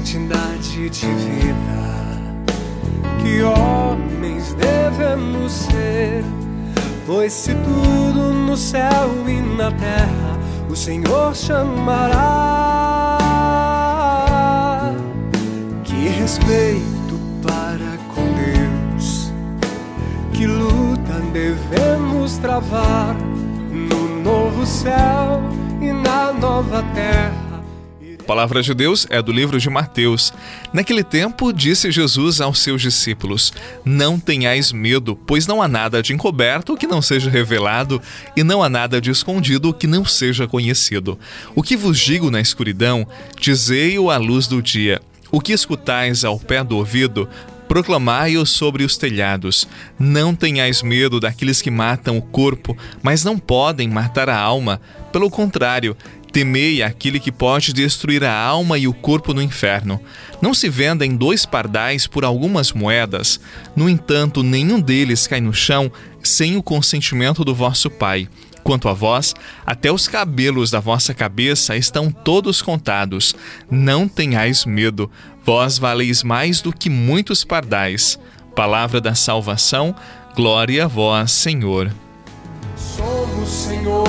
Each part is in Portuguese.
quantidade de vida que homens devemos ser. Pois se tudo no céu e na terra o Senhor chamará, que respeito para com Deus, que luta devemos travar no novo céu e na nova terra palavra de Deus é do livro de Mateus. Naquele tempo, disse Jesus aos seus discípulos: Não tenhais medo, pois não há nada de encoberto que não seja revelado, e não há nada de escondido que não seja conhecido. O que vos digo na escuridão, dizei-o à luz do dia. O que escutais ao pé do ouvido, proclamai-o sobre os telhados. Não tenhais medo daqueles que matam o corpo, mas não podem matar a alma. Pelo contrário, Temei aquele que pode destruir a alma e o corpo no inferno. Não se vendem dois pardais por algumas moedas. No entanto, nenhum deles cai no chão sem o consentimento do vosso Pai. Quanto a vós, até os cabelos da vossa cabeça estão todos contados. Não tenhais medo, vós valeis mais do que muitos pardais. Palavra da salvação, glória a vós, Senhor. Somos, Senhor,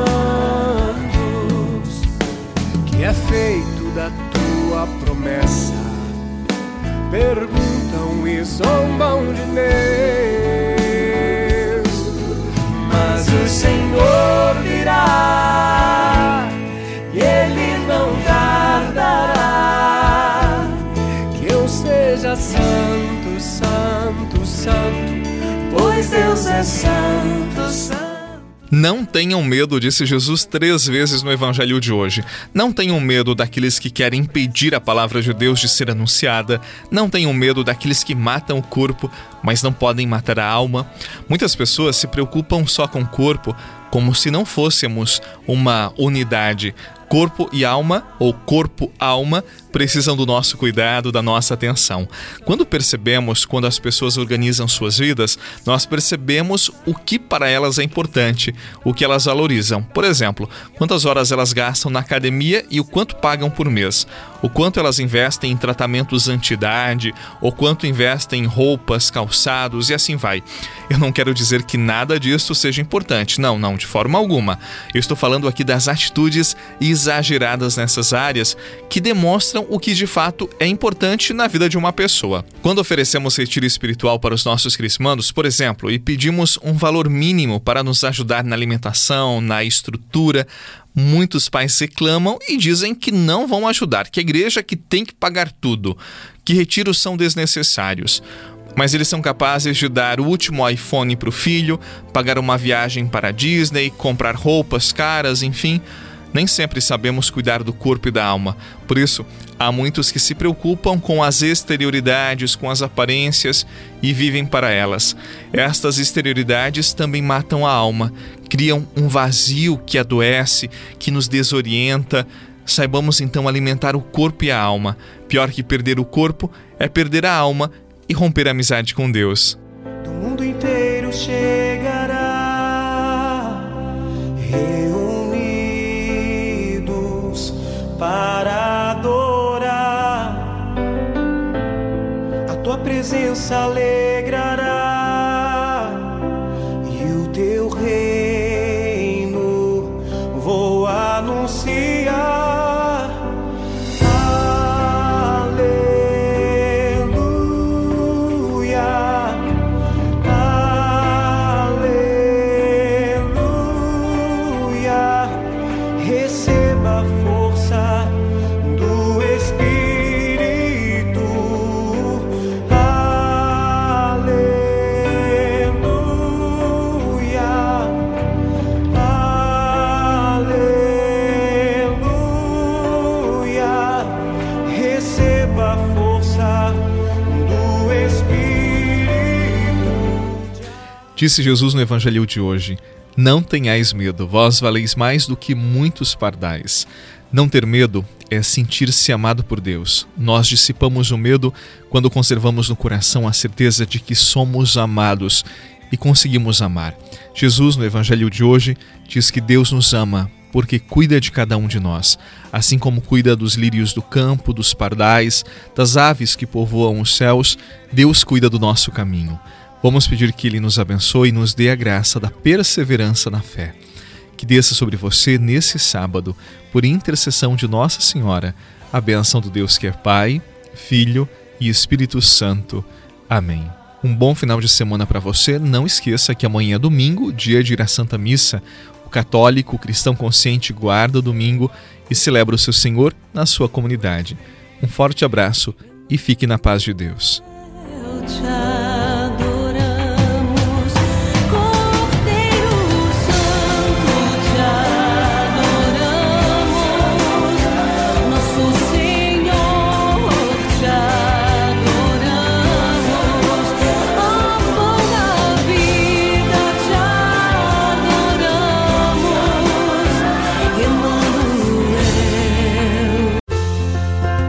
é feito da tua promessa. Perguntam e zombam de Deus, mas o Senhor virá e Ele não tardará. Que eu seja santo, santo, santo, pois Deus é santo, santo. Não tenham medo, disse Jesus três vezes no evangelho de hoje. Não tenham medo daqueles que querem impedir a palavra de Deus de ser anunciada. Não tenham medo daqueles que matam o corpo, mas não podem matar a alma. Muitas pessoas se preocupam só com o corpo, como se não fôssemos uma unidade. Corpo e alma, ou corpo-alma, precisam do nosso cuidado, da nossa atenção. Quando percebemos, quando as pessoas organizam suas vidas, nós percebemos o que para elas é importante, o que elas valorizam. Por exemplo, quantas horas elas gastam na academia e o quanto pagam por mês, o quanto elas investem em tratamentos anti-idade, o quanto investem em roupas, calçados e assim vai. Eu não quero dizer que nada disso seja importante, não, não, de forma alguma. Eu estou falando aqui das atitudes exageradas nessas áreas que demonstram o que de fato é importante na vida de uma pessoa. Quando oferecemos retiro espiritual para os nossos crismandos, por exemplo, e pedimos um valor mínimo para nos ajudar na alimentação, na estrutura, Muitos pais reclamam e dizem que não vão ajudar, que a igreja que tem que pagar tudo, que retiros são desnecessários. Mas eles são capazes de dar o último iPhone para o filho, pagar uma viagem para a Disney, comprar roupas caras, enfim. Nem sempre sabemos cuidar do corpo e da alma. Por isso, há muitos que se preocupam com as exterioridades, com as aparências e vivem para elas. Estas exterioridades também matam a alma, criam um vazio que adoece, que nos desorienta. Saibamos então alimentar o corpo e a alma. Pior que perder o corpo é perder a alma e romper a amizade com Deus. Do mundo inteiro chegará para tua presença alegrará Disse Jesus no Evangelho de hoje: Não tenhais medo, vós valeis mais do que muitos pardais. Não ter medo é sentir-se amado por Deus. Nós dissipamos o medo quando conservamos no coração a certeza de que somos amados e conseguimos amar. Jesus, no Evangelho de hoje, diz que Deus nos ama porque cuida de cada um de nós, assim como cuida dos lírios do campo, dos pardais, das aves que povoam os céus, Deus cuida do nosso caminho. Vamos pedir que Ele nos abençoe e nos dê a graça da perseverança na fé. Que desça sobre você nesse sábado, por intercessão de Nossa Senhora, a benção do Deus que é Pai, Filho e Espírito Santo. Amém. Um bom final de semana para você. Não esqueça que amanhã é domingo, dia de ir à Santa Missa católico, cristão consciente guarda o domingo e celebra o seu Senhor na sua comunidade. Um forte abraço e fique na paz de Deus.